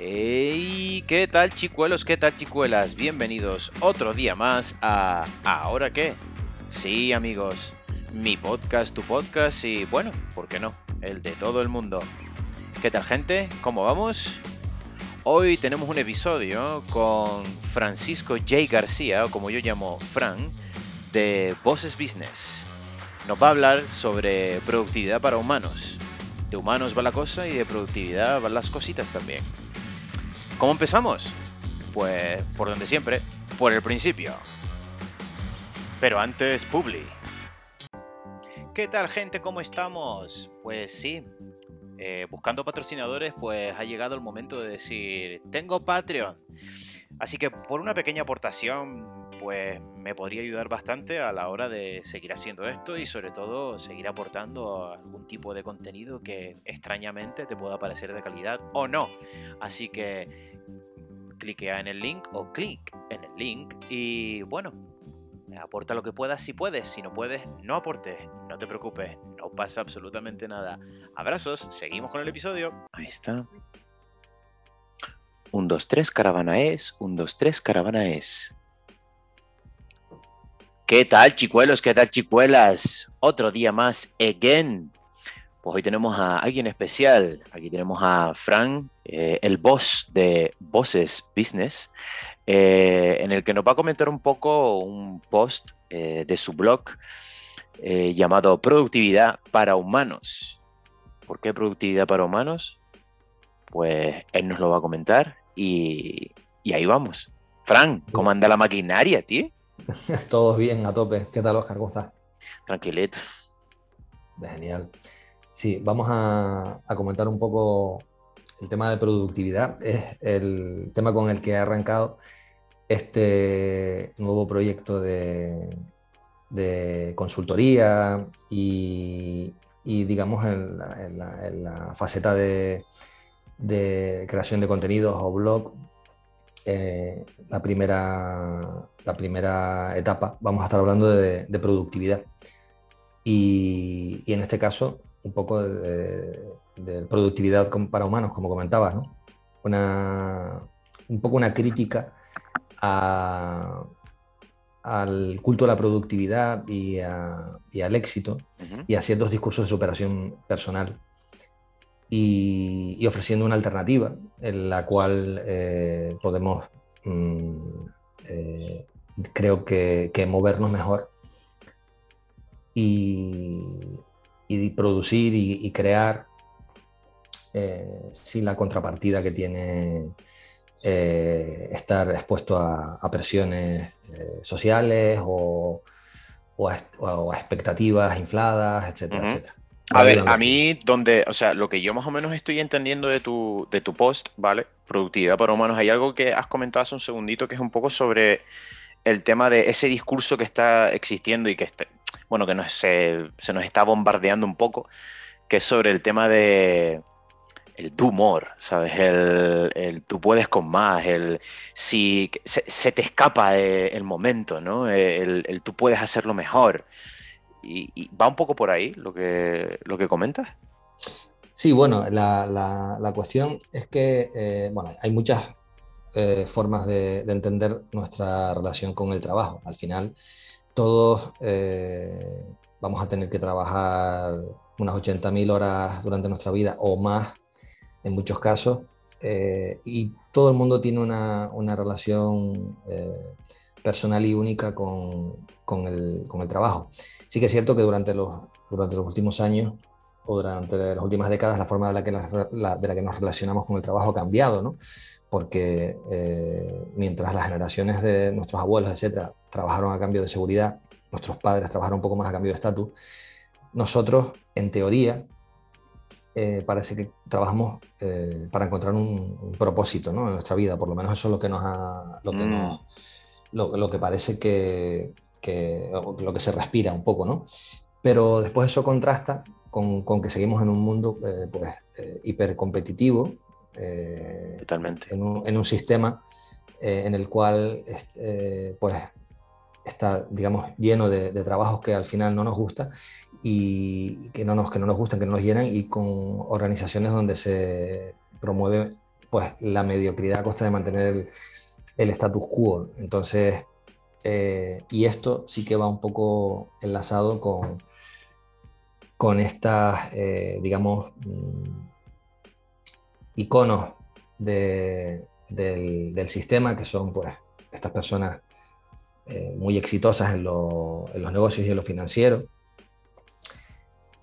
Hey, ¿qué tal chicuelos? ¿Qué tal chicuelas? Bienvenidos otro día más a ¿Ahora qué? Sí, amigos, mi podcast, tu podcast y bueno, ¿por qué no? El de todo el mundo. ¿Qué tal gente? ¿Cómo vamos? Hoy tenemos un episodio con Francisco J. García, o como yo llamo Fran, de Bosses Business. Nos va a hablar sobre productividad para humanos. De humanos va la cosa y de productividad van las cositas también. ¿Cómo empezamos? Pues por donde siempre, por el principio. Pero antes, Publi. ¿Qué tal gente? ¿Cómo estamos? Pues sí, eh, buscando patrocinadores, pues ha llegado el momento de decir, tengo Patreon. Así que por una pequeña aportación, pues me podría ayudar bastante a la hora de seguir haciendo esto y sobre todo seguir aportando algún tipo de contenido que extrañamente te pueda parecer de calidad o no. Así que cliquea en el link o clic en el link y bueno, aporta lo que puedas si puedes, si no puedes, no aportes, no te preocupes, no pasa absolutamente nada. Abrazos, seguimos con el episodio. Ahí está. Un 2, 3, caravana es, un 2, 3, caravana es. ¿Qué tal, chicuelos? ¿Qué tal, chicuelas? Otro día más, again. Pues hoy tenemos a alguien especial. Aquí tenemos a Fran, eh, el boss de Bosses Business, eh, en el que nos va a comentar un poco un post eh, de su blog llamado Productividad para Humanos. ¿Por qué productividad para humanos? Pues él nos lo va a comentar y, y ahí vamos. Fran, ¿cómo anda la maquinaria, tío? Todos bien, a tope. ¿Qué tal, Oscar? ¿Cómo estás? Tranquilito. Genial. Sí, vamos a, comentar un poco el tema de productividad. Es el tema con el que ha arrancado este nuevo proyecto de, consultoría y, digamos, en la, faceta de, creación de contenidos o blog, eh, la, primera, la primera etapa, vamos a estar hablando de, productividad. y, en este caso, un poco de, productividad para humanos, como comentabas, ¿no? Una, un poco una crítica al culto a la productividad y, al éxito y a ciertos discursos de superación personal. Y, ofreciendo una alternativa en la cual eh, podemos, mm, eh, creo que, que, movernos mejor y, y producir y, crear eh, sin la contrapartida que tiene estar expuesto a, presiones sociales o, a, expectativas infladas, etcétera, etcétera. A ver, a mí, donde, o sea, lo que yo más o menos estoy entendiendo de tu, de tu post, ¿vale? Productividad para humanos, hay algo que has comentado hace un segundito que es un poco sobre el tema de ese discurso que está existiendo y que, está, bueno, que se, nos está bombardeando un poco, que es sobre el tema de el tu humor, ¿sabes? El, tú puedes con más, el si se, te escapa el momento, ¿no? El, tú puedes hacerlo mejor. Y, va un poco por ahí lo que, lo que comentas. Sí, bueno, la, cuestión es que, eh, bueno, hay muchas eh, formas de, de, entender nuestra relación con el trabajo. Al final, todos eh, vamos a tener que trabajar unas 80.000 horas durante nuestra vida o más en muchos casos. Y todo el mundo tiene una, relación eh, personal y única con, el, trabajo. Sí que es cierto que durante los, durante los últimos años o durante las últimas décadas la forma de la que, de la que nos relacionamos con el trabajo ha cambiado, ¿no? porque eh, mientras las generaciones de nuestros abuelos, etcétera, trabajaron a cambio de seguridad, nuestros padres trabajaron un poco más a cambio de estatus, nosotros, en teoría, eh, parece que trabajamos eh, para encontrar un, propósito ¿no? en nuestra vida, por lo menos eso es lo que nos ha, lo que, mm. Lo, que parece que, que, lo que se respira un poco, ¿no? Pero después eso contrasta con, con que seguimos en un mundo pues, hipercompetitivo, eh, Totalmente. En un, sistema eh, en el cual eh, pues está, digamos, lleno de, trabajos que al final no nos gusta y que no nos, que no nos gustan, que no nos llenan y con organizaciones donde se promueve pues la mediocridad a costa de mantener el, status quo. Entonces, eh, y esto sí que va un poco enlazado con, con estas, eh, digamos, mm, iconos del, sistema, que son pues estas personas eh, muy exitosas en, los negocios y en lo financiero.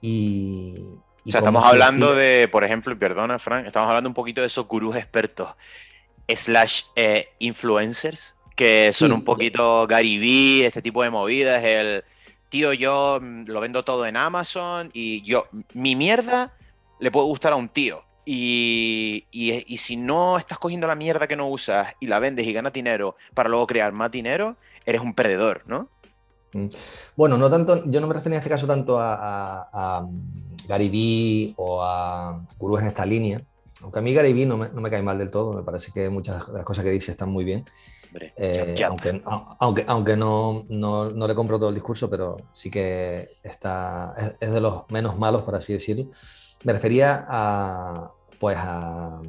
Y, o sea, estamos hablando de, por ejemplo, y perdona, Frank, estamos hablando un poquito de esos gurús expertos, slash eh, influencers, que son un poquito Gary Vee, este tipo de movidas, el tío, yo mm, lo vendo todo en Amazon y yo, mi mierda le puede gustar a un tío. Y, y, si no estás cogiendo la mierda que no usas y la vendes y ganas dinero para luego crear más dinero, eres un perdedor, ¿no? Mm. Bueno, no tanto, yo no me refería en este caso tanto a, mm, Gary Vee o a gurús en esta línea, aunque a mí Gary Vee no me, no me cae mal del todo, me parece que muchas de las cosas que dice están muy bien. Eh, aunque, aunque, aunque no, no, no, le compro todo el discurso, pero sí que está, es, de los menos malos, por así decirlo. Me refería a, pues a,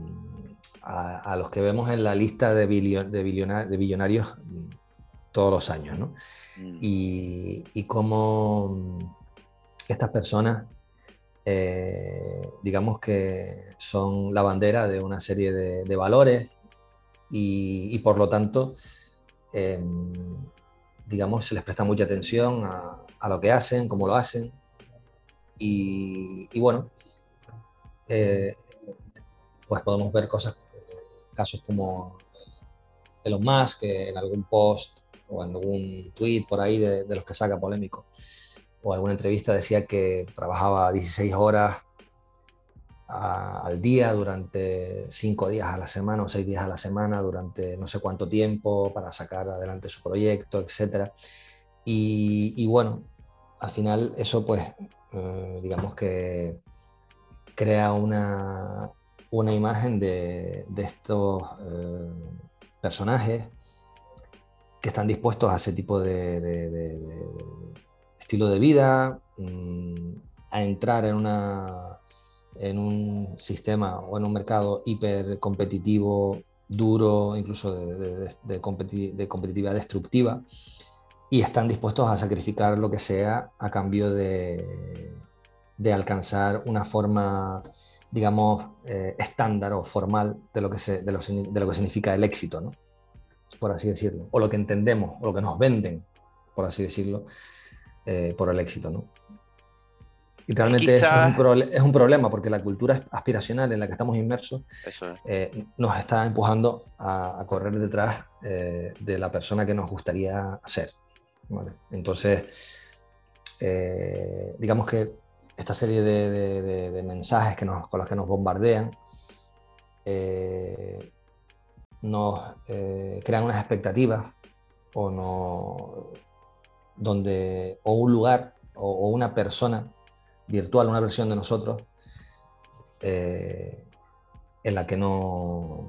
a, los que vemos en la lista de, de, billonarios todos los años, ¿no? Mm. Y, y cómo estas personas, eh, digamos que son la bandera de una serie de, valores y, por lo tanto, em, digamos, se les presta mucha atención a, lo que hacen, cómo lo hacen. Y, bueno, eh, pues podemos ver cosas, casos como Elon Musk, que en algún post o en algún tweet por ahí de, de los que saca polémico, o alguna entrevista decía que trabajaba 16 horas al día durante cinco días a la semana o seis días a la semana durante no sé cuánto tiempo para sacar adelante su proyecto, etc. Y, bueno, al final eso pues eh, digamos que crea una, una imagen de, estos eh, personajes que están dispuestos a ese tipo de, estilo de vida, mm, a entrar en una en un sistema o en un mercado hiper competitivo, duro, incluso de, competitividad destructiva, y están dispuestos a sacrificar lo que sea a cambio de, alcanzar una forma, digamos, eh, estándar o formal de lo, que se, de, lo, que significa el éxito, ¿no? por así decirlo, o lo que entendemos, o lo que nos venden, por así decirlo, eh, por el éxito. ¿no? Y realmente es, un problema porque la cultura aspiracional en la que estamos inmersos eh, nos está empujando a, correr detrás eh, de la persona que nos gustaría ser. Entonces, eh, digamos que esta serie de, mensajes que nos, con los que nos bombardean nos crean unas expectativas o, no, donde, o un lugar o una persona virtual, una versión de nosotros eh, en la que no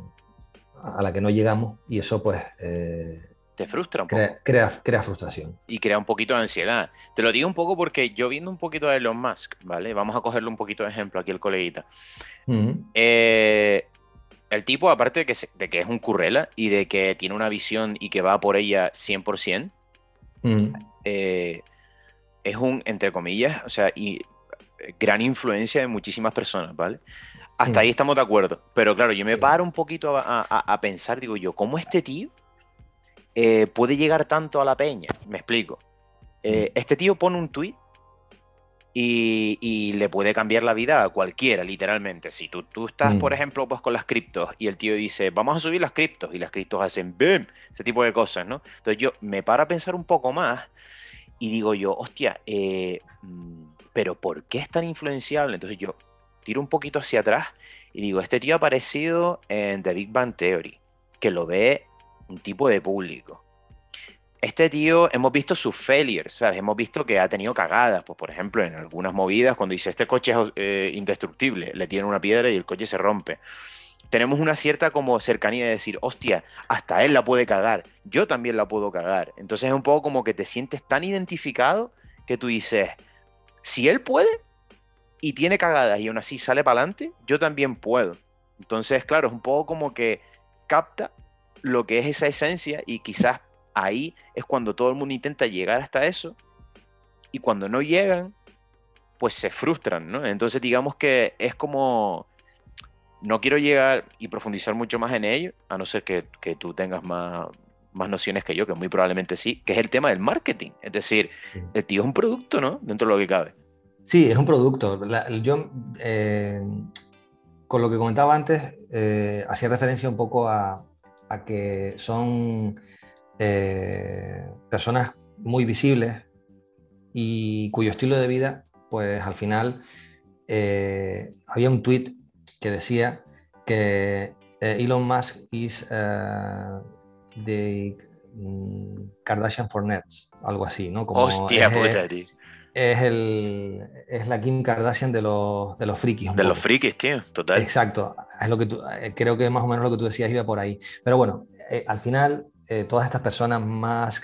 a la que no llegamos y eso pues eh, te frustra un poco. Crea, crea, frustración. Y crea un poquito de ansiedad. Te lo digo un poco porque yo viendo un poquito de Elon Musk, ¿vale? Vamos a cogerle un poquito de ejemplo aquí el coleguita. Eh, el tipo, aparte de que, de que, es un currela y de que tiene una visión y que va por ella 100%, es un, entre comillas, o sea, y gran influencia de muchísimas personas, ¿vale? Hasta ahí estamos de acuerdo. Pero claro, yo me paro un poquito a, pensar, digo yo, ¿cómo este tío eh, puede llegar tanto a la peña? Me explico. Eh, este tío pone un tuit y, le puede cambiar la vida a cualquiera, literalmente. Si tú, tú estás, por ejemplo, pues con las criptos y el tío dice, vamos a subir las criptos y las criptos hacen ¡bim! Ese tipo de cosas, ¿no? Entonces yo me paro a pensar un poco más y digo yo, hostia, eh, mm, pero ¿por qué es tan influenciable? Entonces yo tiro un poquito hacia atrás y digo, este tío ha aparecido en The Big Bang Theory, que lo ve un tipo de público. Este tío, hemos visto sus failures, ¿sabes? Hemos visto que ha tenido cagadas, pues por ejemplo, en algunas movidas, cuando dice, este coche es eh, indestructible, le tienen una piedra y el coche se rompe. Tenemos una cierta como cercanía de decir, hostia, hasta él la puede cagar, yo también la puedo cagar. Entonces es un poco como que te sientes tan identificado que tú dices, si él puede y tiene cagadas y aún así sale para adelante, yo también puedo. Entonces, claro, es un poco como que capta lo que es esa esencia y quizás ahí es cuando todo el mundo intenta llegar hasta eso y cuando no llegan, pues se frustran, ¿no? Entonces digamos que es como, no quiero llegar y profundizar mucho más en ello, a no ser que, tú tengas más, más nociones que yo, que muy probablemente sí, que es el tema del marketing. Es decir, el tío es un producto, ¿no? Dentro de lo que cabe. Sí, es un producto. yo, eh, con lo que comentaba antes, eh, hacía referencia un poco a, que son eh, personas muy visibles y cuyo estilo de vida, pues al final había un tweet que decía que Elon Musk is the mm, Kardashian for Nets, algo así, ¿no? Como Hostia, es, el, es la Kim Kardashian de los, de los frikis. De los frikis, tío, total. Exacto, es lo que eh, creo que más o menos lo que tú decías iba por ahí. Pero bueno, eh, al final eh, todas estas personas más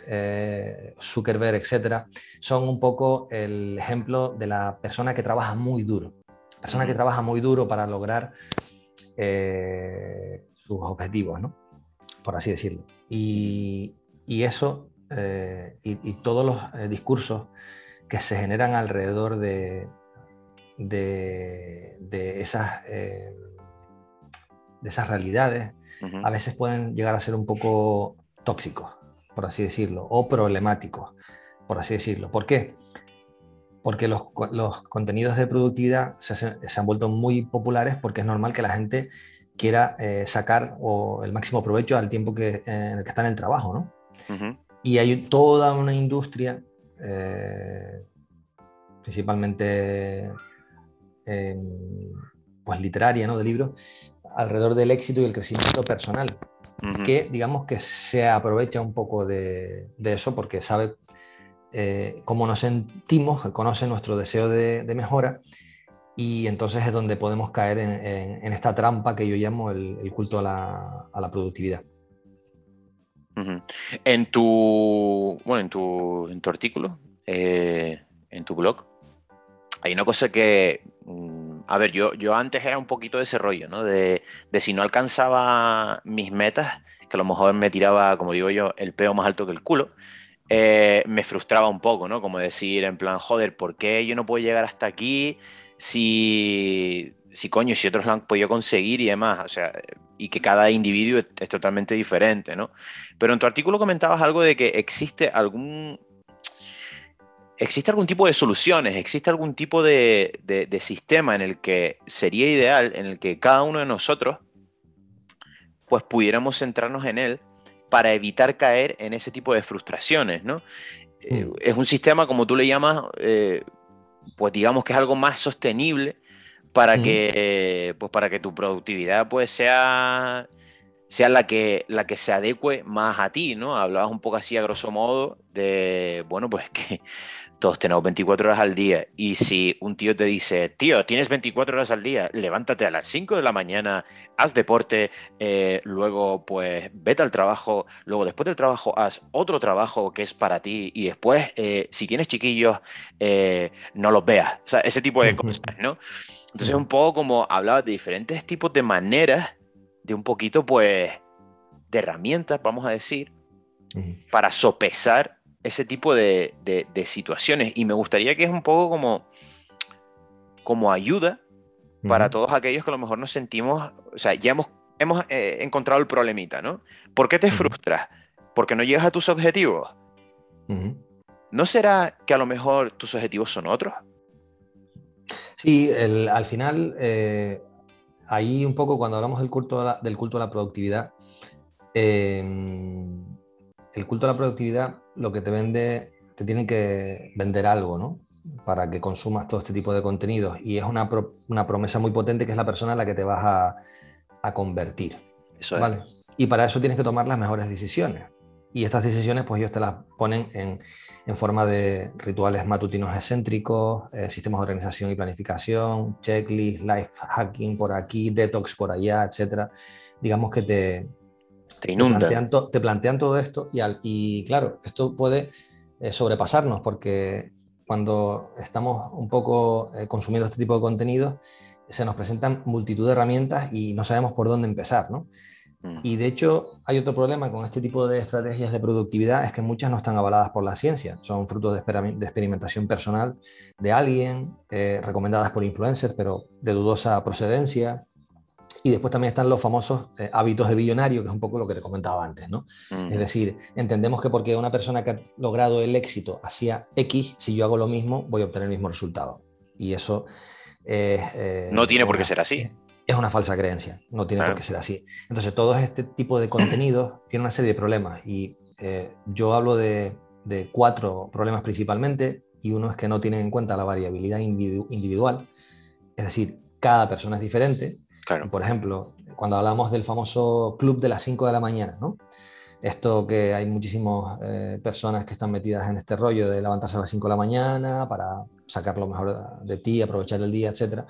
Zuckerberg, etcétera, son un poco el ejemplo de la persona que trabaja muy duro. Persona que trabaja muy duro para lograr sus objetivos, ¿no? Por así decirlo. Y, y eso, y, y, todos los discursos que se generan alrededor de, de, esas, eh, de esas realidades, a veces pueden llegar a ser un poco tóxicos, por así decirlo, o problemáticos, por así decirlo. ¿Por qué? Porque los, contenidos de productividad se, han vuelto muy populares porque es normal que la gente quiera eh, sacar o el máximo provecho al tiempo que, en el que está en el trabajo, ¿no? Y hay toda una industria eh, principalmente pues literaria, ¿no? de libros, alrededor del éxito y el crecimiento personal, que digamos que se aprovecha un poco de, eso porque sabe eh, cómo nos sentimos, conoce nuestro deseo de, mejora y entonces es donde podemos caer en, esta trampa que yo llamo el, culto a la, productividad. En tu, bueno, en tu, en tu artículo, eh, en tu blog, hay una cosa que, mm, a ver, yo, yo antes era un poquito de ese rollo, ¿no? De, si no alcanzaba mis metas, que a lo mejor me tiraba, como digo yo, el peo más alto que el culo, eh, me frustraba un poco, ¿no? Como decir, en plan, joder, ¿por qué yo no puedo llegar hasta aquí si, si coño, si otros lo han podido conseguir y demás? O sea, y que cada individuo es totalmente diferente, ¿no? Pero en tu artículo comentabas algo de que existe algún ¿Existe algún tipo de soluciones? ¿Existe algún tipo de, sistema en el que sería ideal, en el que cada uno de nosotros pues pudiéramos centrarnos en él para evitar caer en ese tipo de frustraciones, ¿no? Eh, mm. es un sistema, como tú le llamas, eh, pues digamos que es algo más sostenible para, mm. que, pues para que tu productividad pues sea, sea la, que, la que se adecue más a ti, ¿no? Hablabas un poco así a grosso modo de, bueno, pues que todos tenemos 24 horas al día. Y si un tío te dice, tío, tienes 24 horas al día, levántate a las 5 de la mañana, haz deporte, eh, luego pues vete al trabajo, luego después del trabajo haz otro trabajo que es para ti y después, eh, si tienes chiquillos, eh, no los veas. O sea, ese tipo de cosas, ¿no? Entonces un poco como hablaba de diferentes tipos de maneras, de un poquito pues de herramientas, vamos a decir, para sopesar ese tipo de, situaciones. Y me gustaría que es un poco como, como ayuda para todos aquellos que a lo mejor nos sentimos, o sea, ya hemos, hemos eh, encontrado el problemita, ¿no? ¿Por qué te frustras? ¿Porque no llegas a tus objetivos? ¿No será que a lo mejor tus objetivos son otros? Sí, al final, eh, ahí un poco cuando hablamos del culto del culto a la productividad, eh, el culto a la productividad lo que te vende, te tiene que vender algo, ¿no? Para que consumas todo este tipo de contenidos. Y es una, promesa muy potente que es la persona en la que te vas a, convertir. Eso ¿vale? Y para eso tienes que tomar las mejores decisiones. Y estas decisiones, pues ellos te las ponen en, forma de rituales matutinos excéntricos, eh, sistemas de organización y planificación, checklist, life hacking por aquí, detox por allá, etcétera. Digamos que te, te plantean, todo esto y, y, claro, esto puede eh, sobrepasarnos porque cuando estamos un poco eh, consumiendo este tipo de contenido, se nos presentan multitud de herramientas y no sabemos por dónde empezar, ¿no? Mm. Y de hecho, hay otro problema con este tipo de estrategias de productividad, es que muchas no están avaladas por la ciencia, son frutos de, experimentación personal de alguien, eh, recomendadas por influencers, pero de dudosa procedencia. Y después también están los famosos eh, hábitos de billonario, que es un poco lo que te comentaba antes, ¿no? Es decir, entendemos que porque una persona que ha logrado el éxito hacía X, si yo hago lo mismo, voy a obtener el mismo resultado. Y eso... Eh, no tiene por qué ser así es una falsa creencia, no tiene por qué ser así. Entonces, todo este tipo de contenidos tiene una serie de problemas y eh, yo hablo de, cuatro problemas principalmente y uno es que no tienen en cuenta la variabilidad individual, es decir, cada persona es diferente. Por ejemplo, cuando hablamos del famoso club de las 5 de la mañana, ¿no? Esto que hay muchísimas eh, personas que están metidas en este rollo de levantarse a las 5 de la mañana para sacar lo mejor de ti, aprovechar el día, etc.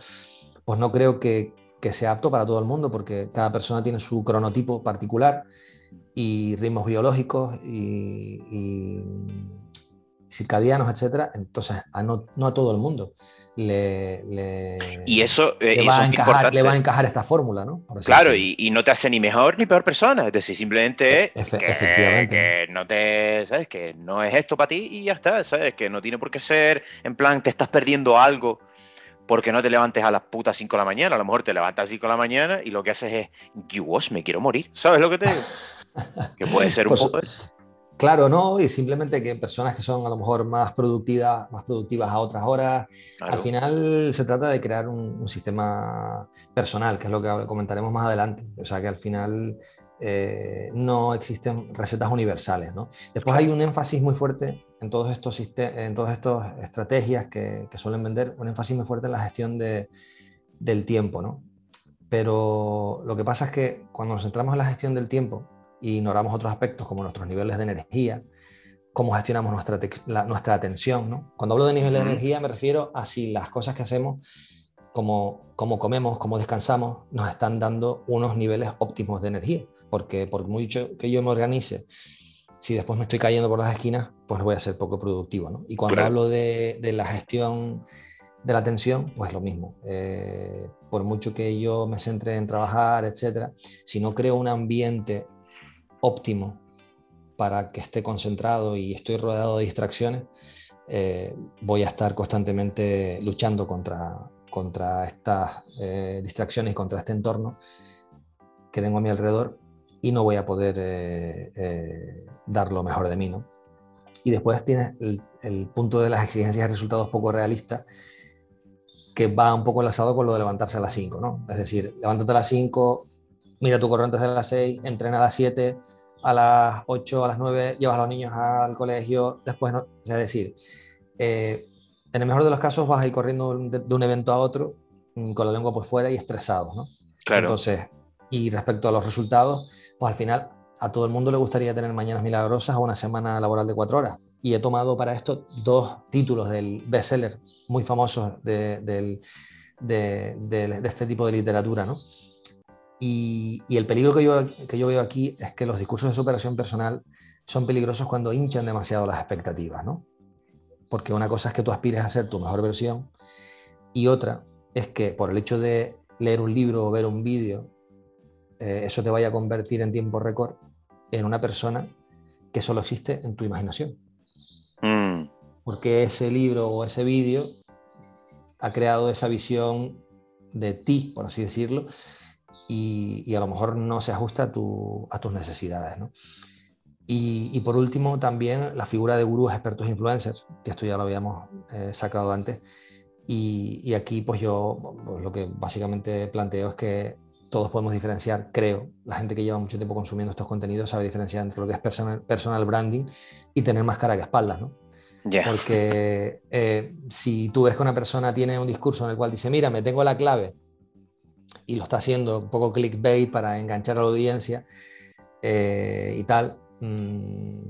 Pues no creo que, que sea apto para todo el mundo, porque cada persona tiene su cronotipo particular y ritmos biológicos y, circadianos, etcétera. Entonces, no, a todo el mundo le, y eso, eh, le, va a encajar, le, va a encajar, esta fórmula, ¿no? Claro, y, no te hace ni mejor ni peor persona, es decir, simplemente e, que, que, no te, ¿sabes? Que no es esto para ti y ya está, ¿sabes? Que no tiene por qué ser, en plan, te estás perdiendo algo porque no te levantes a las putas 5 de la mañana. A lo mejor te levantas a las 5 de la mañana y lo que haces es, Dios, me quiero morir. ¿Sabes lo que te digo? que puede ser un pues, poco Claro, ¿no? Y simplemente que personas que son a lo mejor más productivas, más productivas a otras horas, al final se trata de crear un, un, sistema personal, que es lo que comentaremos más adelante. O sea, que al final eh, no existen recetas universales. ¿no? Después hay un énfasis muy fuerte en todos estos, en todas estas estrategias que, suelen vender, un énfasis muy fuerte en la gestión de, del tiempo. ¿no? Pero lo que pasa es que cuando nos centramos en la gestión del tiempo e ignoramos otros aspectos como nuestros niveles de energía, cómo gestionamos nuestra, nuestra atención. ¿no? Cuando hablo de nivel de energía me refiero a si las cosas que hacemos como, como comemos, como descansamos, nos están dando unos niveles óptimos de energía porque por mucho que yo me organice, si después me estoy cayendo por las esquinas, pues voy a ser poco productivo. ¿no? Y cuando hablo de, la gestión de la atención, pues lo mismo. Eh, por mucho que yo me centre en trabajar, etcétera, si no creo un ambiente óptimo para que esté concentrado y estoy rodeado de distracciones, eh, voy a estar constantemente luchando contra, contra estas eh, distracciones contra este entorno que tengo a mi alrededor y no voy a poder eh, eh, dar lo mejor de mí. ¿no? Y después tienes el, punto de las exigencias de resultados poco realistas, que va un poco enlazado con lo de levantarse a las 5. ¿no? Es decir, levántate a las 5, mira tu corriente antes de las 6, entrena a las 7, a las 8, a las 9, llevas a los niños al colegio, después no. Es decir, eh, en el mejor de los casos vas a ir corriendo de, un evento a otro mm, con la lengua por fuera y estresado. ¿no? Claro. Entonces, y respecto a los resultados, pues al final a todo el mundo le gustaría tener mañanas milagrosas o una semana laboral de cuatro horas. Y he tomado para esto dos títulos del bestseller muy famosos de, de, este tipo de literatura. ¿no? Y, el peligro que yo, que yo veo aquí es que los discursos de superación personal son peligrosos cuando hinchan demasiado las expectativas. ¿no? Porque una cosa es que tú aspires a ser tu mejor versión y otra es que por el hecho de leer un libro o ver un vídeo eh, eso te vaya a convertir en tiempo récord en una persona que solo existe en tu imaginación. Mm. Porque ese libro o ese vídeo ha creado esa visión de ti, por así decirlo, y, a lo mejor no se ajusta a, tus necesidades. Y, por último, también la figura de gurús, expertos, influencers, que esto ya lo habíamos eh, sacado antes. Y, aquí, pues yo pues lo que básicamente planteo es que todos podemos diferenciar, creo, la gente que lleva mucho tiempo consumiendo estos contenidos sabe diferenciar entre lo que es personal, personal branding y tener más cara que espaldas, ¿no? Porque eh, si tú ves que una persona tiene un discurso en el cual dice, mira, me tengo la clave y lo está haciendo un poco clickbait para enganchar a la audiencia eh, y tal, mm,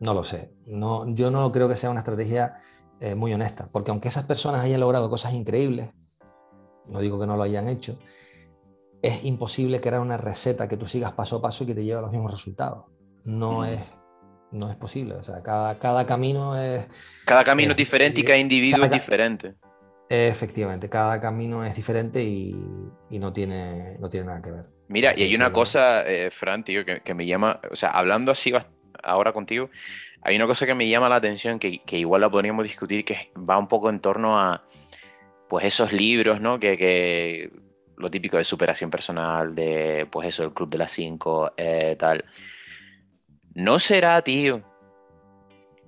no lo sé. No, yo no creo que sea una estrategia eh, muy honesta, porque aunque esas personas hayan logrado cosas increíbles, no digo que no lo hayan hecho, es imposible crear una receta que tú sigas paso a paso y que te lleve a los mismos resultados. No, mm. es, no es posible. O sea, cada, cada camino es... Cada camino es diferente y cada individuo es diferente. Efectivamente, cada camino es diferente y, no, tiene, no tiene nada que ver. Mira, y hay una cosa, eh, Fran, tío, que, me llama, o sea, hablando así ahora contigo, hay una cosa que me llama la atención, que, igual la podríamos discutir, que va un poco en torno a, pues, esos libros, ¿no? Que, lo típico de superación personal, de, pues, eso, el Club de las Cinco, eh, tal. ¿No será, tío,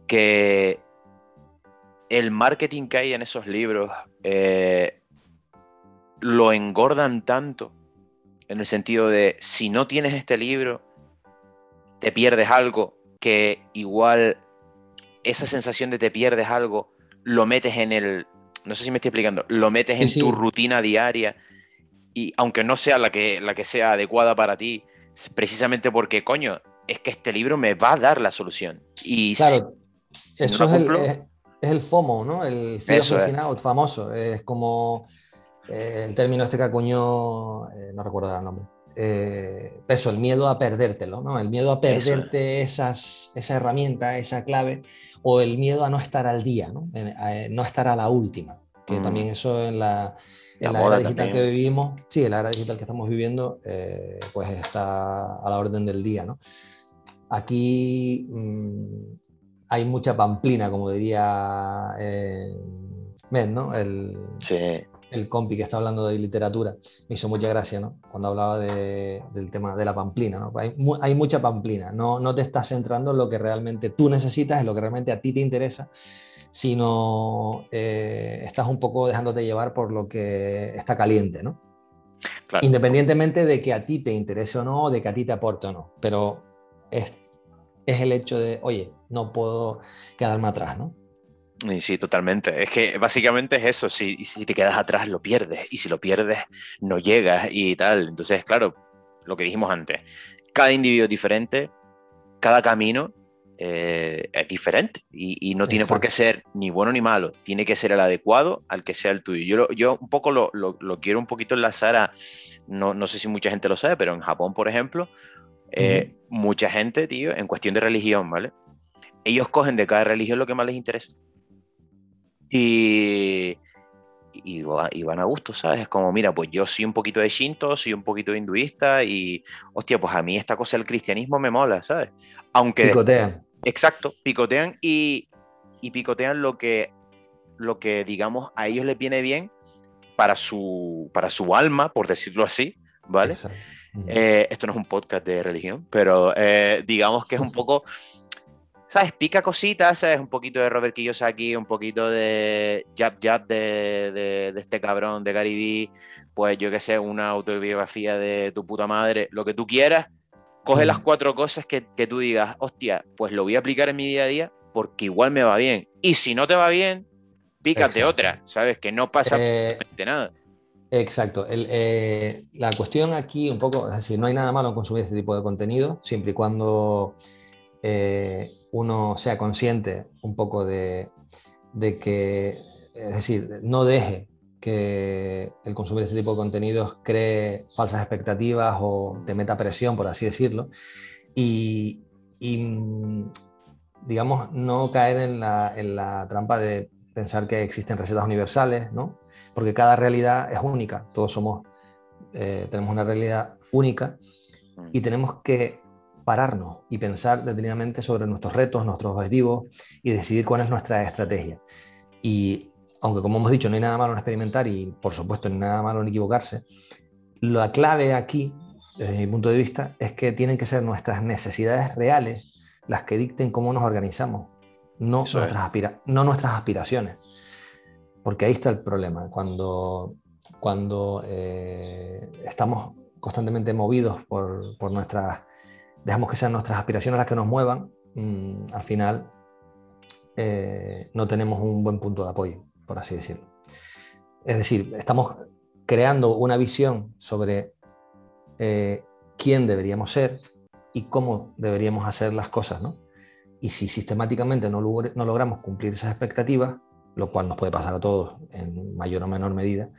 que el marketing que hay en esos libros eh, lo engordan tanto en el sentido de si no tienes este libro, te pierdes algo que igual esa sensación de te pierdes algo lo metes en el, no sé si me estoy explicando, lo metes en tu rutina diaria y aunque no sea la que, la que sea adecuada para ti, precisamente porque, coño, es que este libro me va a dar la solución. Y claro, eso es, el, es el FOMO, ¿no? El fear of out famoso. Es como eh, el término este que acuñó, eh, no recuerdo el nombre. Eh, eso, el miedo a perdértelo, ¿no? El miedo a perderte esas, esa herramienta, esa clave, o el miedo a no estar al día, ¿no? no estar a la última. Que mm. también eso en la, en la, era digital que vivimos, sí, en la era digital que estamos viviendo, pues está a la orden del día, ¿no? Aquí mm, hay mucha pamplina, como diría eh, ¿no? El, el compi que está hablando de literatura. Me hizo mucha gracia, ¿no? Cuando hablaba del tema de la pamplina, ¿no? Hay, mucha pamplina. No, no te estás centrando en lo que realmente tú necesitas, en lo que realmente a ti te interesa, sino eh, estás un poco dejándote llevar por lo que está caliente, ¿no? Independientemente de que a ti te interese o no, de que a ti te aporte o no. Pero es es el hecho de, oye, no puedo quedarme atrás, ¿no? Sí, totalmente. Es que básicamente es eso, si, si te quedas atrás lo pierdes y si lo pierdes no llegas y tal. Entonces, claro, lo que dijimos antes, cada individuo es diferente, cada camino eh, es diferente y, no tiene por qué ser ni bueno ni malo, tiene que ser el adecuado al que sea el tuyo. Yo, yo un poco lo, lo, quiero un poquito enlazar a, no, no sé si mucha gente lo sabe, pero en Japón, por ejemplo, eh, mucha gente, tío, en cuestión de religión, ¿vale? Ellos cogen de cada religión lo que más les interesa. Y, y, van a gusto, ¿sabes? Es como, mira, pues yo soy un poquito de Shinto, soy un poquito de hinduista y, hostia, pues a mí esta cosa del cristianismo me mola, ¿sabes? Aunque... Picotean. Exacto, picotean y, y picotean lo que, lo que, digamos, a ellos les viene bien para su, para su alma, por decirlo así, ¿vale? Eh, esto no es un podcast de religión, pero eh, digamos que es un poco, ¿sabes? Pica cositas, ¿sabes? Un poquito de Robert Kiyosaki, un poquito de jab jab de, de, este cabrón de Gary pues yo que sé, una autobiografía de tu puta madre, lo que tú quieras. Coge las cuatro cosas que, que tú digas, hostia, pues lo voy a aplicar en mi día a día porque igual me va bien. Y si no te va bien, pícate otra, ¿sabes? Que no pasa eh, absolutamente nada. Exacto. Eh, la cuestión aquí un poco, es decir, no hay nada malo en consumir este tipo de contenido, siempre y cuando eh, uno sea consciente un poco de, que, es decir, no deje que el consumir este tipo de contenidos cree falsas expectativas o te meta presión, por así decirlo, y, digamos, no caer en la, en la trampa de pensar que existen recetas universales, ¿no? porque cada realidad es única, todos somos, eh, tenemos una realidad única mm. y tenemos que pararnos y pensar detenidamente sobre nuestros retos, nuestros objetivos y decidir cuál es nuestra estrategia. Y aunque como hemos dicho, no hay nada malo en experimentar y por supuesto no hay nada malo en equivocarse, la clave aquí, desde mi punto de vista, es que tienen que ser nuestras necesidades reales las que dicten cómo nos organizamos, no, nuestras, no nuestras aspiraciones. Porque ahí está el problema, cuando, cuando eh, estamos constantemente movidos por, por, nuestras, dejamos que sean nuestras aspiraciones las que nos muevan, mm, al final eh, no tenemos un buen punto de apoyo, por así decirlo. Es decir, estamos creando una visión sobre eh, quién deberíamos ser y cómo deberíamos hacer las cosas, ¿no? Y si sistemáticamente no, no logramos cumplir esas expectativas, lo cual nos puede pasar a todos en mayor o menor medida,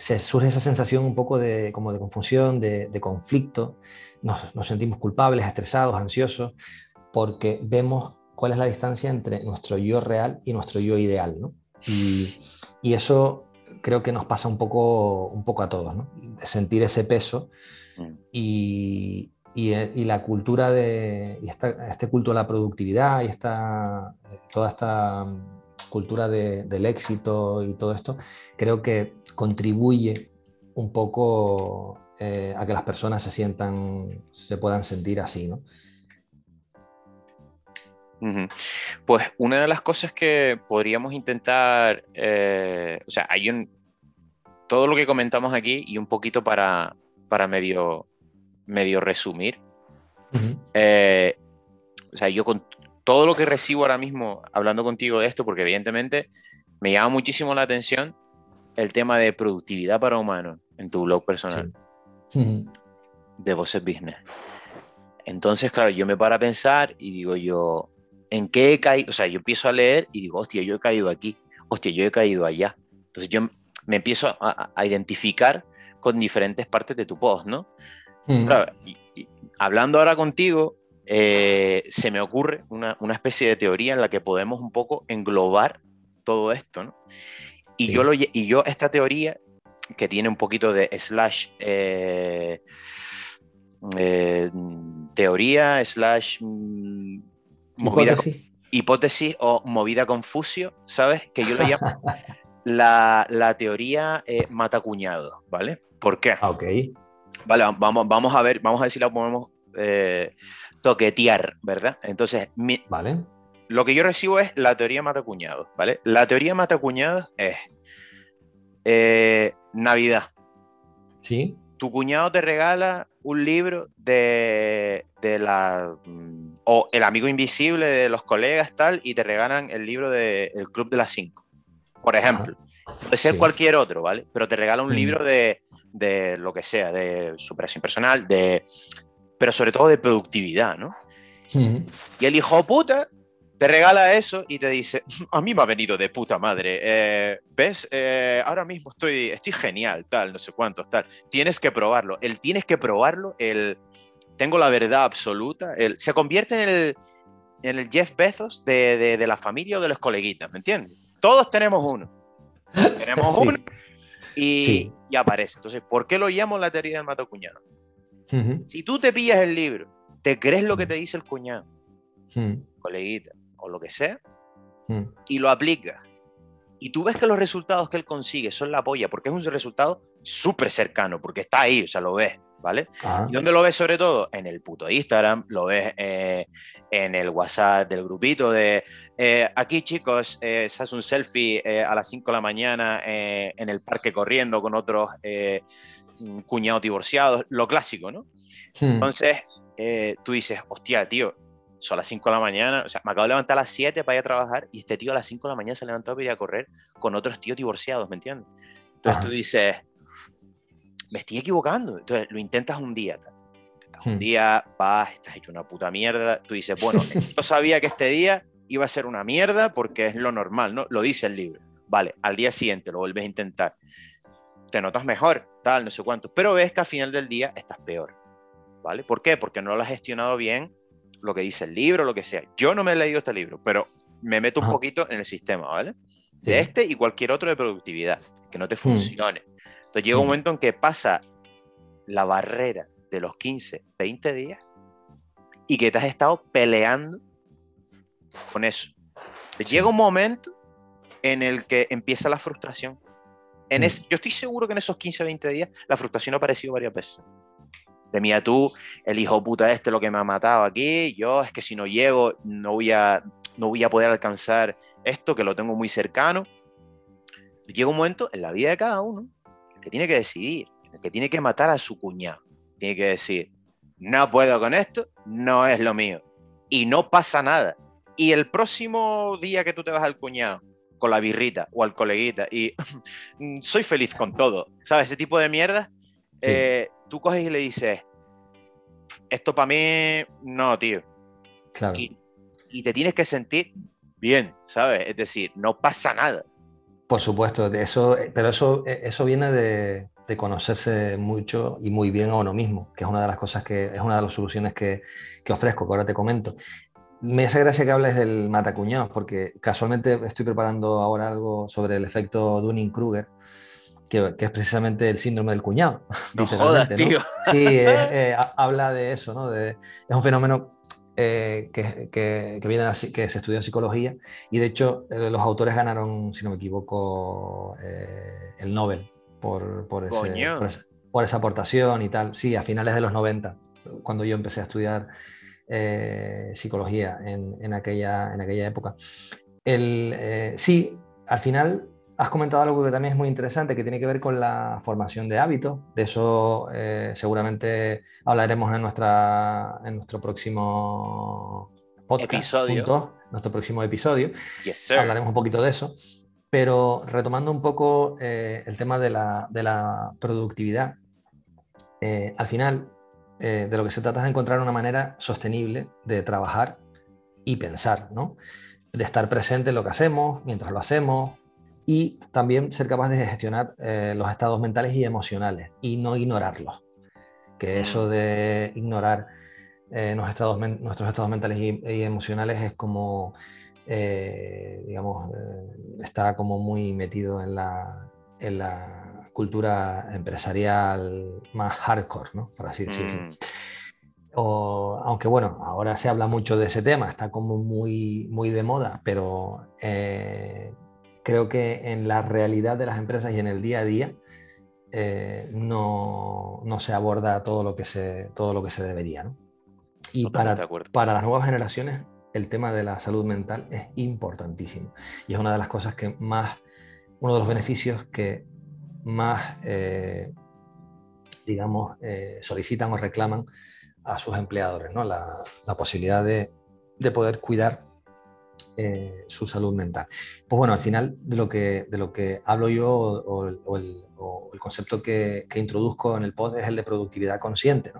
se surge esa sensación un poco de, como de confusión, de, conflicto, nos, sentimos culpables, estresados, ansiosos, porque vemos cuál es la distancia entre nuestro yo real y nuestro yo ideal. Y y eso creo que nos pasa un poco, un poco a todos, ¿no? sentir ese peso mm. y, y, la cultura de y este culto a la productividad y esta, toda esta cultura del éxito y todo esto, creo que contribuye un poco eh, a que las personas se sientan, se puedan sentir así, ¿no? Pues una de las cosas que podríamos intentar, eh, o sea, hay un, todo lo que comentamos aquí y un poquito para, para medio, medio resumir. Eh, o sea, yo con todo lo que recibo ahora mismo hablando contigo de esto, porque evidentemente me llama muchísimo la atención el tema de productividad para humanos en tu blog personal de Voces Business. Entonces, claro, yo me paro a pensar y digo yo, ¿en qué he caído? O sea, yo empiezo a leer y digo, hostia, yo he caído aquí, hostia, yo he caído allá. Entonces yo me empiezo a, identificar con diferentes partes de tu post, ¿no? Mm. hablando ahora contigo, eh, se me ocurre una, especie de teoría en la que podemos un poco englobar todo esto, ¿no? Y, yo, lo, y yo esta teoría, que tiene un poquito de slash eh, eh, teoría, slash mm, hipótesis. o movida confucio, ¿sabes? Que yo lo llamo la, teoría eh, matacuñado, ¿vale? ¿Por qué? Ah, ok. Vale, vamos, vamos a ver, vamos a ver si la podemos eh, toquetear, ¿verdad? Entonces, vale. lo que yo recibo es la teoría matacuñado, ¿vale? La teoría matacuñado es eh, Navidad. Sí. Tu cuñado te regala un libro de, de la. Mm, o El amigo invisible de los colegas, tal, y te regalan el libro del El Club de las Cinco por ejemplo. Puede ser cualquier otro, ¿vale? Pero te regala un libro de, de, lo que sea, de superación personal, de, pero sobre todo de productividad, ¿no? Y el hijo puta te regala eso y te dice, a mí me ha venido de puta madre, eh, ¿ves? Eh, ahora mismo estoy, estoy genial, tal, no sé cuántos, tal. Tienes que probarlo. El tienes que probarlo, el tengo la verdad absoluta, el, se convierte en el, en el Jeff Bezos de, de, de la familia o de los coleguitas, ¿me entiendes? Todos tenemos uno. Tenemos uno y, aparece. Entonces, ¿por qué lo llamo la teoría del mato cuñado? Si tú te pillas el libro, te crees lo que te dice el cuñado, coleguita, o lo que sea, y lo aplicas, y tú ves que los resultados que él consigue son la polla, porque es un resultado súper cercano, porque está ahí, o sea, lo ves. ¿vale? Ah. ¿Y dónde lo ves sobre todo? En el puto Instagram, lo ves eh, en el WhatsApp del grupito de eh, aquí chicos, eh, se hace un selfie a las 5 de la mañana en el parque corriendo con otros cuñados divorciados, lo clásico, ¿no? Hmm. Entonces, tú dices, hostia, tío, son las 5 de la mañana, o sea, me acabo de levantar a las 7 para ir a trabajar y este tío a las 5 de la mañana se levantó para ir a correr con otros tíos divorciados, ¿me entiendes? Entonces tú dices, me estoy equivocando. Entonces lo intentas un día. Un hmm. día vas, estás hecho una puta mierda. Tú dices, bueno, yo sabía que este día iba a ser una mierda porque es lo normal, ¿no? Lo dice el libro. Vale, al día siguiente lo vuelves a intentar. Te notas mejor, tal, no sé cuánto. Pero ves que al final del día estás peor. ¿Vale? ¿Por qué? Porque no lo has gestionado bien lo que dice el libro, lo que sea. Yo no me he leído este libro, pero me meto un poquito en el sistema, ¿vale? De este y cualquier otro de productividad, que no te hmm. funcione. Entonces llega un momento en que pasa la barrera de los 15, 20 días y que te has estado peleando con eso. Llega un momento en el que empieza la frustración. En yo estoy seguro que en esos 15, 20 días la frustración ha aparecido varias veces. De mí a tú, el hijo puta este lo que me ha matado aquí, yo es que si no llego no voy a, no voy a poder alcanzar esto que lo tengo muy cercano. Llega un momento en la vida de cada uno que tiene que decidir, que tiene que matar a su cuñado. Tiene que decir, no puedo con esto, no es lo mío. Y no pasa nada. Y el próximo día que tú te vas al cuñado con la birrita o al coleguita y soy feliz con todo, ¿sabes? Ese tipo de mierda, eh, tú coges y le dices, esto para mí, no, tío. Claro. Y, y, te tienes que sentir bien, ¿sabes? Es decir, no pasa nada. Por supuesto, eso, eh, pero eso, eh, eso viene de, conocerse mucho y muy bien a uno mismo, que es una de las cosas que es una de las soluciones que, ofrezco, que ahora te comento. me hace gracia que hables del matacuñados, porque casualmente estoy preparando ahora algo sobre el efecto Dunning-Kruger, que, es precisamente el síndrome del cuñado. No jodas, tío. Sí, eh, habla de eso, ¿no? De, es un fenómeno eh, que, que, viene así, que se estudia en psicología y de hecho eh, los autores ganaron, si no me equivoco, el Nobel por, por, ese, por, esa aportación y tal. Sí, a finales de los 90, cuando yo empecé a estudiar psicología en, en, aquella, en aquella época. El, sí, al final Has comentado algo que también es muy interesante, que tiene que ver con la formación de hábitos. De eso eh, seguramente hablaremos en, nuestra, en nuestro próximo podcast. Episodio. nuestro próximo episodio. Hablaremos un poquito de eso. Pero retomando un poco eh, el tema de la, de la productividad, eh, al final de lo que se trata es de encontrar una manera sostenible de trabajar y pensar, ¿no? de estar presente en lo que hacemos, mientras lo hacemos, y también ser capaz de gestionar eh, los estados mentales y emocionales y no ignorarlos. Que mm. eso de ignorar eh, nuestros, estados nuestros estados mentales y, emocionales es como, eh, digamos, está como muy metido en la, en la cultura empresarial más hardcore, ¿no? Por así decirlo. Mm. O, aunque bueno, ahora se habla mucho de ese tema, está como muy, muy de moda, pero creo que en la realidad de las empresas y en el día a día eh, no, no, se aborda todo lo que se, todo lo que se debería. ¿no? Y para, para las nuevas generaciones el tema de la salud mental es importantísimo. Y es una de las cosas que más, uno de los beneficios que más, eh, digamos, eh, solicitan o reclaman a sus empleadores, ¿no? la, la posibilidad de, de poder cuidar eh, su salud mental. Pues bueno, al final de lo que, de lo que hablo yo o, el, concepto que, introduzco en el post es el de productividad consciente.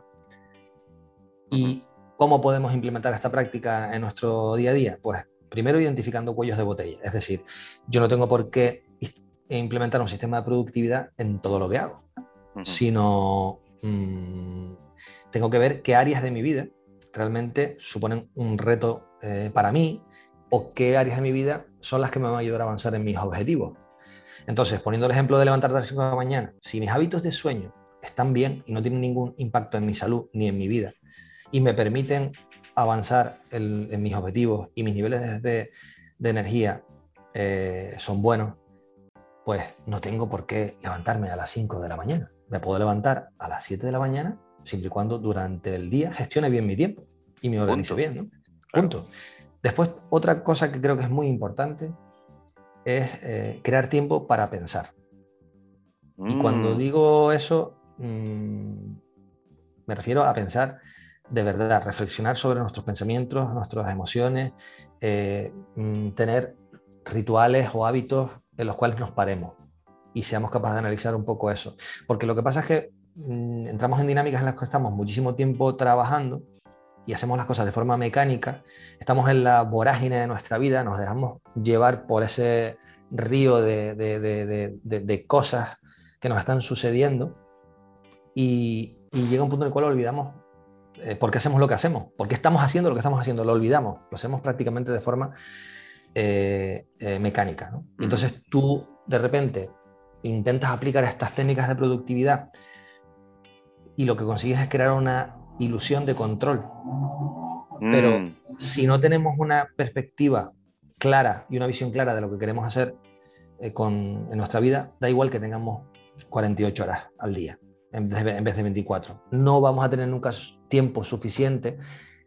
¿Y cómo podemos implementar esta práctica en nuestro día a día? Pues primero identificando cuellos de botella. Es decir, yo no tengo por qué implementar un sistema de productividad en todo lo que hago, sino mm, tengo que ver qué áreas de mi vida realmente suponen un reto eh, para mí o qué áreas de mi vida son las que me van a ayudar a avanzar en mis objetivos. Entonces, poniendo el ejemplo de levantar a las 5 de la mañana, si mis hábitos de sueño están bien y no tienen ningún impacto en mi salud ni en mi vida y me permiten avanzar en, mis objetivos y mis niveles de, energía eh, son buenos, pues no tengo por qué levantarme a las 5 de la mañana. Me puedo levantar a las 7 de la mañana siempre y cuando durante el día gestione bien mi tiempo y me organizo bien. ¿no? Punto. Después, otra cosa que creo que es muy importante es eh, crear tiempo para pensar. Y cuando mm. digo eso, mm, me refiero a pensar de verdad, reflexionar sobre nuestros pensamientos, nuestras emociones, eh, mm, tener rituales o hábitos en los cuales nos paremos y seamos capaces de analizar un poco eso. Porque lo que pasa es que entramos en dinámicas en las que estamos muchísimo tiempo trabajando y hacemos las cosas de forma mecánica, estamos en la vorágine de nuestra vida, nos dejamos llevar por ese río de, de, de, cosas que nos están sucediendo y, llega un punto en el cual olvidamos eh, por qué hacemos lo que hacemos, por qué estamos haciendo lo que estamos haciendo, lo olvidamos, lo hacemos prácticamente de forma eh, eh, mecánica. entonces tú de repente intentas aplicar estas técnicas de productividad y lo que consigues es crear una ilusión de control. Pero mm. si no tenemos una perspectiva clara y una visión clara de lo que queremos hacer eh, con, en nuestra vida, da igual que tengamos 48 horas al día en vez, de, en vez de 24. No vamos a tener nunca tiempo suficiente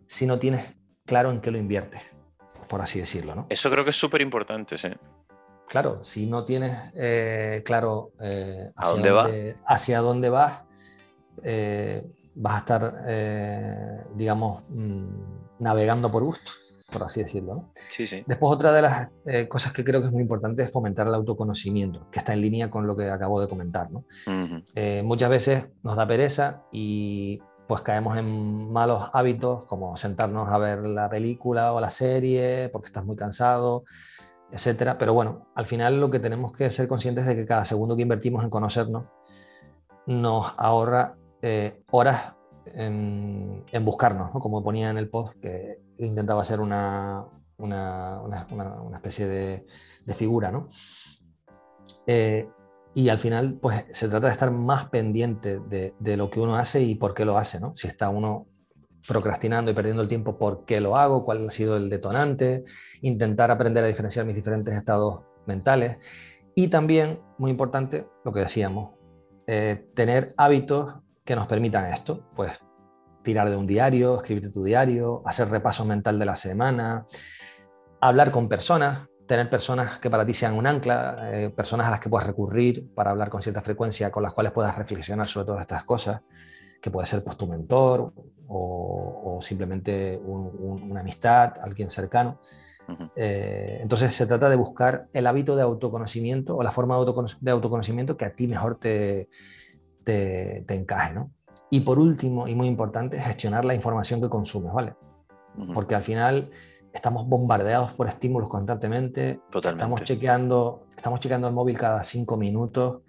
si no tienes claro en qué lo inviertes, por así decirlo. ¿no? Eso creo que es súper importante, sí. Claro, si no tienes eh, claro eh, hacia, dónde, dónde, hacia dónde vas, vas a estar, eh, digamos, mm, navegando por gusto, por así decirlo. Sí, sí. Después, otra de las eh, cosas que creo que es muy importante es fomentar el autoconocimiento, que está en línea con lo que acabo de comentar. ¿no? Eh, muchas veces nos da pereza y pues caemos en malos hábitos como sentarnos a ver la película o la serie porque estás muy cansado, etcétera. Pero bueno, al final lo que tenemos que ser conscientes de que cada segundo que invertimos en conocernos nos ahorra eh, horas en, buscarnos, como ponía en el post, que intentaba ser una, especie de, figura. ¿no? Eh, y al final, pues se trata de estar más pendiente de, de, lo que uno hace y por qué lo hace. ¿no? Si está uno procrastinando y perdiendo el tiempo, ¿por qué lo hago? ¿Cuál ha sido el detonante? Intentar aprender a diferenciar mis diferentes estados mentales. Y también, muy importante, lo que decíamos, eh, tener hábitos que nos permitan esto, pues tirar de un diario, escribir tu diario, hacer repaso mental de la semana, hablar con personas, tener personas que para ti sean un ancla, eh, personas a las que puedas recurrir para hablar con cierta frecuencia, con las cuales puedas reflexionar sobre todas estas cosas, que puede ser pues, tu mentor o, simplemente una amistad, alguien cercano. Eh, entonces se trata de buscar el hábito de autoconocimiento o la forma de, autoconocimiento que a ti mejor te, te, encaje. ¿no? Y por último, y muy importante, gestionar la información que consumes, ¿vale? Porque al final estamos bombardeados por estímulos constantemente. Estamos chequeando, estamos chequeando el móvil cada cinco minutos.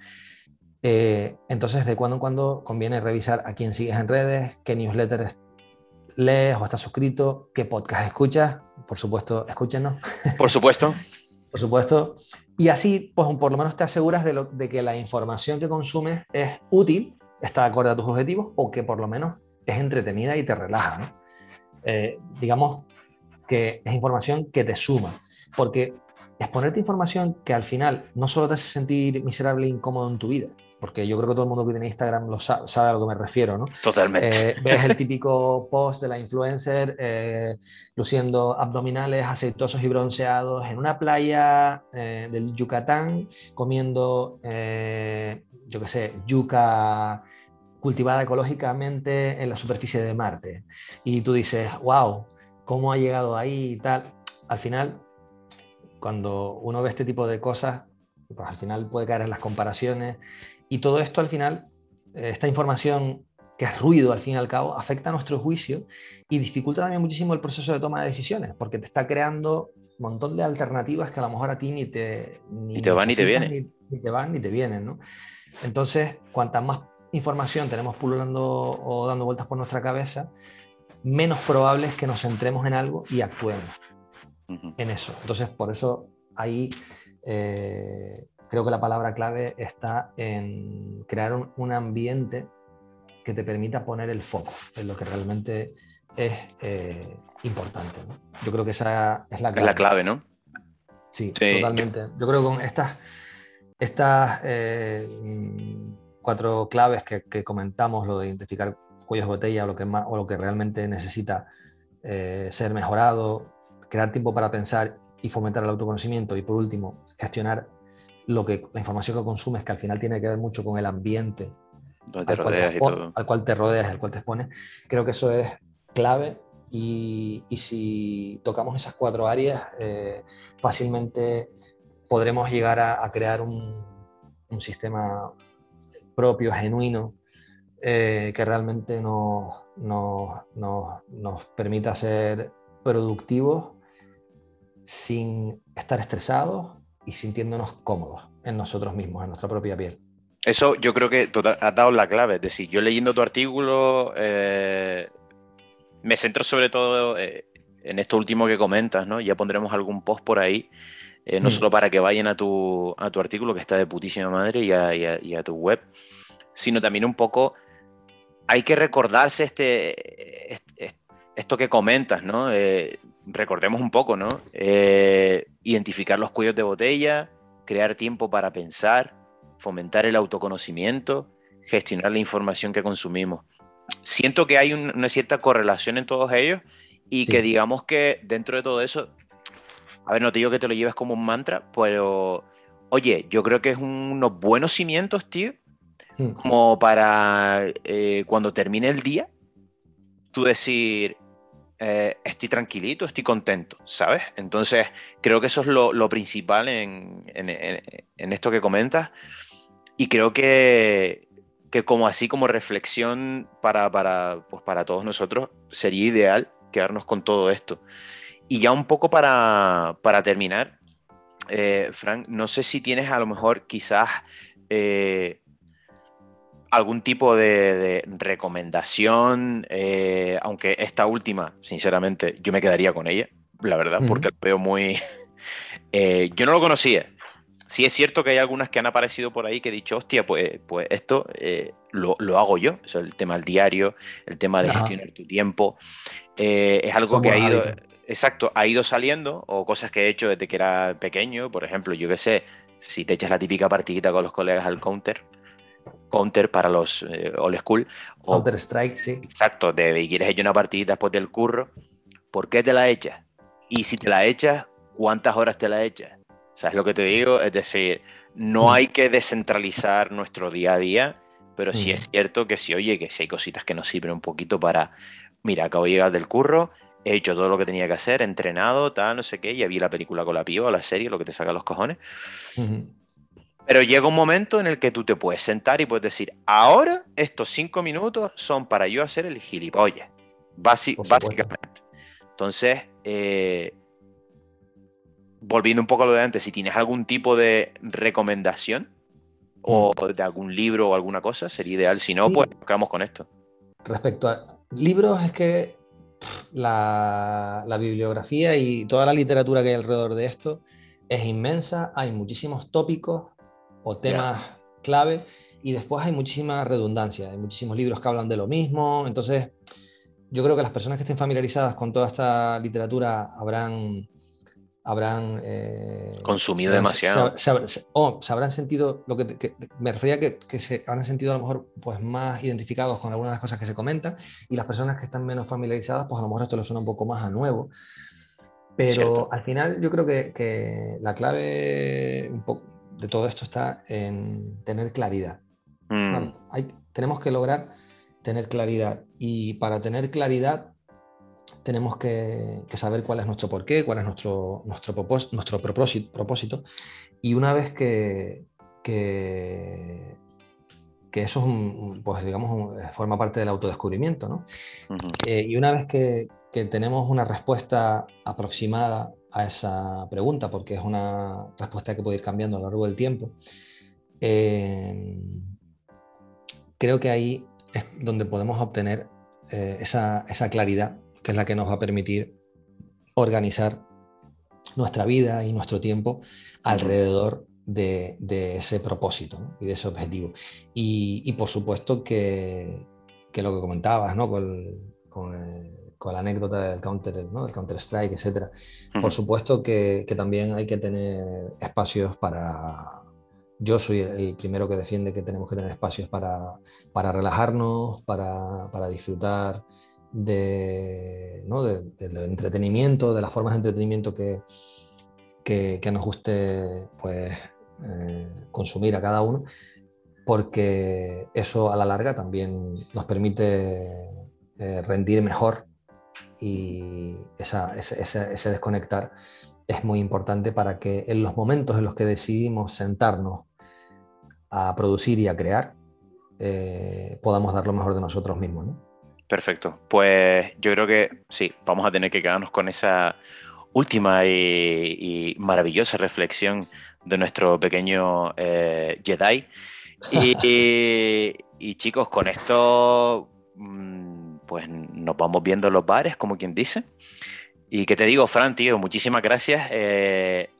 Eh, entonces, de cuando en cuando conviene revisar a quién sigues en redes, qué newsletters lees o estás suscrito, qué podcast escuchas. Por supuesto, escúchenos. Por supuesto. por supuesto. Y así, pues por lo menos te aseguras de, lo, de, que la información que consumes es útil, está acorde a tus objetivos o que por lo menos es entretenida y te relaja. Eh, digamos que es información que te suma, porque exponerte información que al final no solo te hace sentir miserable e incómodo en tu vida, porque yo creo que todo el mundo que tiene Instagram lo sabe, a lo que me refiero, ¿no? Totalmente. Eh, ves el típico post de la influencer eh, luciendo abdominales aceitosos y bronceados en una playa eh, del Yucatán, comiendo, yo qué sé, yuca cultivada ecológicamente en la superficie de Marte. Y tú dices, wow, ¿cómo ha llegado ahí y tal? Al final, cuando uno ve este tipo de cosas, pues al final puede caer en las comparaciones y todo esto al final, eh, esta información que es ruido al fin y al cabo, afecta a nuestro juicio y dificulta también muchísimo el proceso de toma de decisiones, porque te está creando un montón de alternativas que a lo mejor a ti ni te, ni te van ni te vienen. Ni, te van ni te vienen, ¿no? Entonces, cuanta más información tenemos pululando o dando vueltas por nuestra cabeza, menos probable es que nos centremos en algo y actuemos en eso. Entonces, por eso ahí eh, creo que la palabra clave está en crear un, ambiente que te permita poner el foco en lo que realmente es eh, importante. Yo creo que esa es la clave. Es la clave, ¿no? Sí, totalmente. Yo... creo que con estas, estas eh, cuatro claves que, comentamos, lo de identificar cuellos de botella o lo que, más, o lo que realmente necesita eh, ser mejorado, crear tiempo para pensar y fomentar el autoconocimiento y por último, gestionar lo que, la información que consumes, que al final tiene que ver mucho con el ambiente al, cual te, al, cual te rodeas, al cual te expones, creo que eso es clave y, y si tocamos esas cuatro áreas, eh, fácilmente podremos llegar a, crear un, un, sistema propio, genuino, eh, que realmente nos, nos, nos, nos permita ser productivos sin estar estresados y sintiéndonos cómodos en nosotros mismos, en nuestra propia piel. Eso yo creo que total, has dado la clave. Es decir, yo leyendo tu artículo eh, me centro sobre todo eh, en esto último que comentas, ¿no? Ya pondremos algún post por ahí, eh, no mm. solo para que vayan a tu, a tu, artículo, que está de putísima madre, y a, y a, tu web, sino también un poco, hay que recordarse este, esto que comentas, ¿no? Recordemos un poco, ¿no? Eh, identificar los cuellos de botella, crear tiempo para pensar, fomentar el autoconocimiento, gestionar la información que consumimos. Siento que hay una cierta correlación en todos ellos y que digamos que dentro de todo eso, a ver, no te digo que te lo lleves como un mantra, pero oye, yo creo que es unos buenos cimientos, tío, hmm. como para eh, cuando termine el día, tú decir, eh, estoy tranquilito, estoy contento, ¿sabes? Entonces, creo que eso es lo, principal en, esto que comentas. Y creo que, como así, como reflexión para, para, pues para todos nosotros, sería ideal quedarnos con todo esto. Y ya un poco para, terminar, eh, Frank, no sé si tienes a lo mejor quizás eh, algún tipo de, recomendación, eh, aunque esta última, sinceramente, yo me quedaría con ella, la verdad, porque lo veo muy... Eh, yo no lo conocía. Sí es cierto que hay algunas que han aparecido por ahí que he dicho, hostia, pues, pues esto eh, lo, hago yo. el tema del diario, el tema de gestionar tu tiempo. es algo que ha ido... Exacto, ha ido saliendo, o cosas que he hecho desde que era pequeño, por ejemplo, yo qué sé, si te echas la típica partidita con los colegas al counter, Counter para los eh, old school. Counter Strike, sí. Exacto, de quieres echar una partidita después del curro, ¿por qué te la echas? Y si te la echas, ¿cuántas horas te la echas? ¿Sabes lo que te digo? Es decir, no mm. hay que descentralizar nuestro día a día, pero sí mm. es cierto que si, oye, que si hay cositas que nos sirven un poquito para, mira, acabo de llegar del curro, he hecho todo lo que tenía que hacer, entrenado, tal, no sé qué, ya vi la película con la piba o la serie, lo que te saca los cojones. Pero llega un momento en el que tú te puedes sentar y puedes decir, ahora estos cinco minutos son para yo hacer el gilipollas, básicamente. Entonces, eh, volviendo un poco a lo de antes, si tienes algún tipo de recomendación o mm. de algún libro o alguna cosa, sería ideal. Si no, pues acabamos con esto. Respecto a libros, es que la, la, bibliografía y toda la literatura que hay alrededor de esto es inmensa, hay muchísimos tópicos o temas clave y después hay muchísima redundancia, hay muchísimos libros que hablan de lo mismo, entonces yo creo que las personas que estén familiarizadas con toda esta literatura habrán habrán eh, consumido demasiado. o se habrán sentido lo que, me refería que, que, se habrán sentido a lo mejor pues más identificados con algunas de las cosas que se comentan y las personas que están menos familiarizadas pues a lo mejor esto les suena un poco más a nuevo. Pero al final yo creo que, que la clave un poco de todo esto está en tener claridad mm. hay, tenemos que lograr tener claridad y para tener claridad tenemos que, saber cuál es nuestro porqué, cuál es nuestro, nuestro, nuestro propósito, Y una vez que, que, eso es pues digamos, forma parte del autodescubrimiento, ¿no? Eh, y una vez que, tenemos una respuesta aproximada a esa pregunta, porque es una respuesta que puede ir cambiando a lo largo del tiempo, eh, creo que ahí es donde podemos obtener eh, esa, esa, claridad que es la que nos va a permitir organizar nuestra vida y nuestro tiempo alrededor de, ese propósito y de ese objetivo. Y, por supuesto que, lo que comentabas, ¿no? con, la anécdota del Counter, ¿no? el Counter Strike, etc. Por supuesto que, también hay que tener espacios para... Yo soy el primero que defiende que tenemos que tener espacios para, para relajarnos, para, para disfrutar de, ¿no? del entretenimiento, de las formas de entretenimiento que, que, nos guste pues, eh, consumir a cada uno, porque eso a la larga también nos permite eh, rendir mejor y esa, ese, desconectar es muy importante para que en los momentos en los que decidimos sentarnos a producir y a crear, eh, podamos dar lo mejor de nosotros mismos. ¿no? Perfecto. Pues yo creo que sí, vamos a tener que quedarnos con esa última y, maravillosa reflexión de nuestro pequeño eh, Jedi. Y, chicos, con esto mm, pues nos vamos viendo los bares, como quien dice. Y que te digo, Fran, tío, muchísimas gracias. Eh,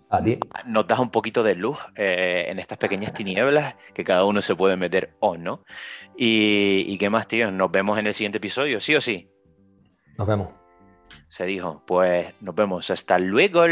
nos das un poquito de luz eh, en estas pequeñas tinieblas que cada uno se puede meter o no. Y, qué más, tío, nos vemos en el siguiente episodio, ¿sí o sí? Nos vemos. Se dijo, pues nos vemos. Hasta luego.